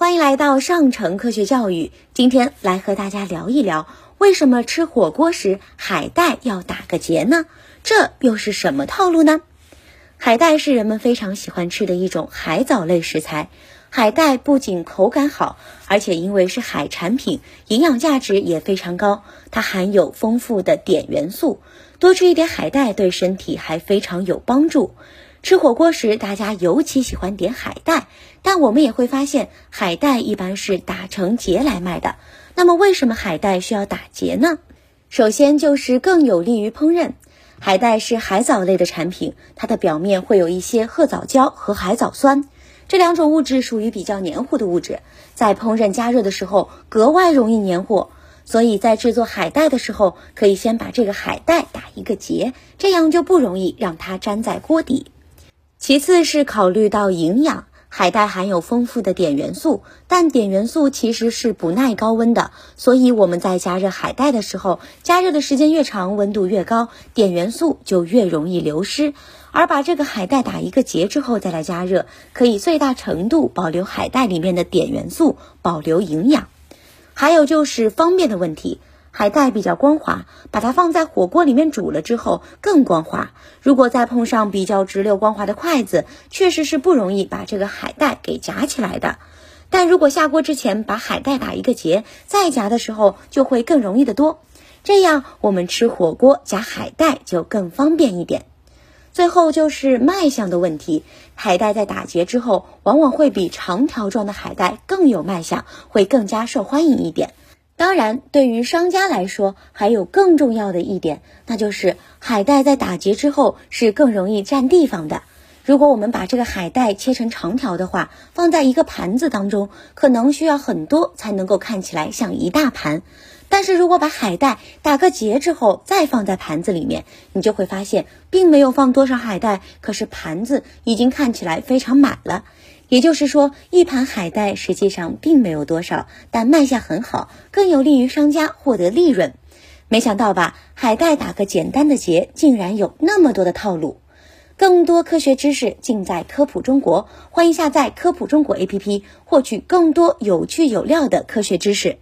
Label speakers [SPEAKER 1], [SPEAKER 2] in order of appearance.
[SPEAKER 1] 欢迎来到上城科学教育。今天来和大家聊一聊，为什么吃火锅时海带要打个结呢？这又是什么套路呢？海带是人们非常喜欢吃的一种海藻类食材。海带不仅口感好，而且因为是海产品，营养价值也非常高。它含有丰富的碘元素，多吃一点海带对身体还非常有帮助。吃火锅时，大家尤其喜欢点海带，但我们也会发现，海带一般是打成结来卖的。那么，为什么海带需要打结呢？首先就是更有利于烹饪。海带是海藻类的产品，它的表面会有一些褐藻胶和海藻酸，这两种物质属于比较黏糊的物质，在烹饪加热的时候格外容易黏糊。所以在制作海带的时候，可以先把这个海带打一个结，这样就不容易让它粘在锅底。其次是考虑到营养，海带含有丰富的碘元素，但碘元素其实是不耐高温的，所以我们在加热海带的时候，加热的时间越长，温度越高，碘元素就越容易流失。而把这个海带打一个结之后再来加热，可以最大程度保留海带里面的碘元素，保留营养。还有就是方便的问题。海带比较光滑，把它放在火锅里面煮了之后更光滑。如果再碰上比较直溜光滑的筷子，确实是不容易把这个海带给夹起来的。但如果下锅之前把海带打一个结，再夹的时候就会更容易的多。这样我们吃火锅夹海带就更方便一点。最后就是卖相的问题，海带在打结之后，往往会比长条状的海带更有卖相，会更加受欢迎一点。当然，对于商家来说，还有更重要的一点，那就是海带在打结之后是更容易占地方的。如果我们把这个海带切成长条的话，放在一个盘子当中，可能需要很多才能够看起来像一大盘。但是如果把海带打个结之后再放在盘子里面，你就会发现，并没有放多少海带，可是盘子已经看起来非常满了。也就是说，一盘海带实际上并没有多少，但卖相很好，更有利于商家获得利润。没想到吧，海带打个简单的结，竟然有那么多的套路。更多科学知识尽在科普中国，欢迎下载科普中国 APP，获取更多有趣有料的科学知识。